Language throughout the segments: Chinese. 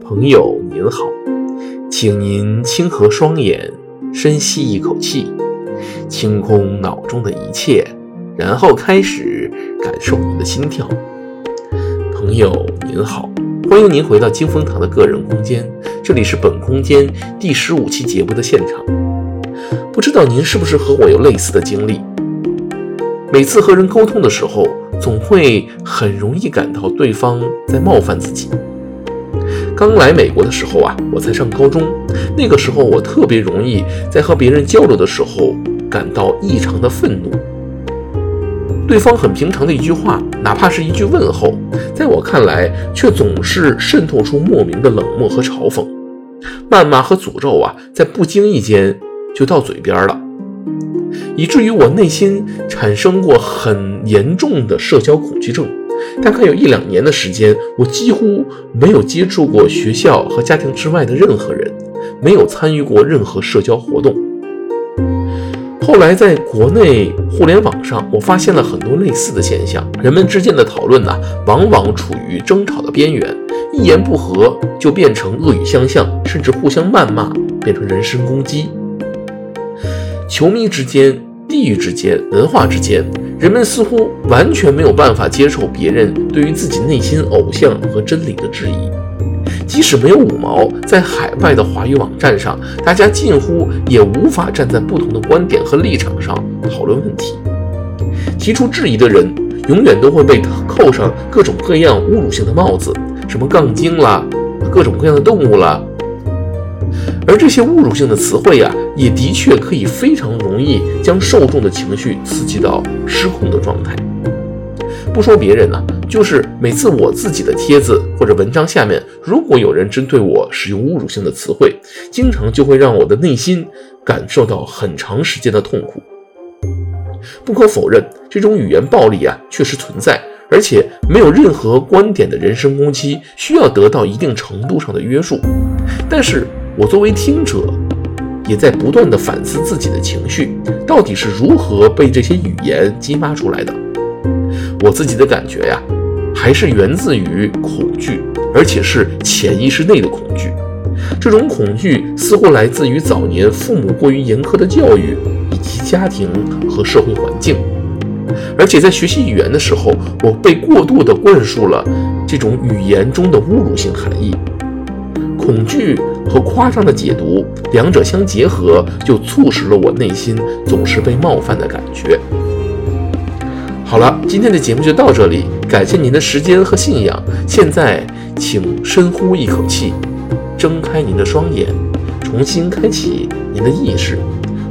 朋友您好，请您轻合双眼，深吸一口气，清空脑中的一切，然后开始感受您的心跳。朋友您好，欢迎您回到金风堂的个人空间，这里是本空间第十五期节目的现场。不知道您是不是和我有类似的经历？每次和人沟通的时候，总会很容易感到对方在冒犯自己。刚来美国的时候啊，我才上高中，那个时候我特别容易在和别人交流的时候感到异常的愤怒。对方很平常的一句话，哪怕是一句问候，在我看来却总是渗透出莫名的冷漠和嘲讽，谩骂和诅咒啊，在不经意间就到嘴边了。以至于我内心产生过很严重的社交恐惧症，大概有一两年的时间，我几乎没有接触过学校和家庭之外的任何人，没有参与过任何社交活动。后来在国内互联网上，我发现了很多类似的现象，人们之间的讨论呢，往往处于争吵的边缘，一言不合就变成恶语相向，甚至互相谩骂，变成人身攻击。球迷之间、地域之间、文化之间，人们似乎完全没有办法接受别人对于自己内心偶像和真理的质疑。即使没有五毛，在海外的华语网站上，大家近乎也无法站在不同的观点和立场上讨论问题。提出质疑的人，永远都会被扣上各种各样侮辱性的帽子，什么杠精啦，各种各样的动物啦。而这些侮辱性的词汇啊，也的确可以非常容易将受众的情绪刺激到失控的状态。不说别人呢、就是每次我自己的帖子或者文章下面，如果有人针对我使用侮辱性的词汇，经常就会让我的内心感受到很长时间的痛苦。不可否认，这种语言暴力啊，确实存在，而且没有任何观点的人身攻击需要得到一定程度上的约束，但是。我作为听者，也在不断地反思自己的情绪到底是如何被这些语言激发出来的。我自己的感觉呀，还是源自于恐惧，而且是潜意识内的恐惧。这种恐惧似乎来自于早年父母过于严苛的教育，以及家庭和社会环境。而且在学习语言的时候，我被过度地灌输了这种语言中的侮辱性含义。恐惧和夸张的解读，两者相结合，就促使了我内心总是被冒犯的感觉。好了，今天的节目就到这里，感谢您的时间和信仰。现在，请深呼一口气，睁开您的双眼，重新开启您的意识，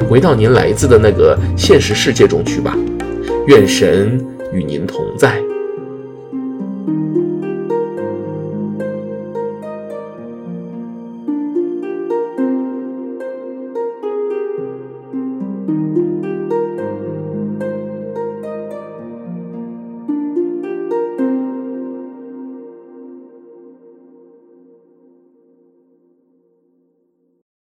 回到您来自的那个现实世界中去吧。愿神与您同在。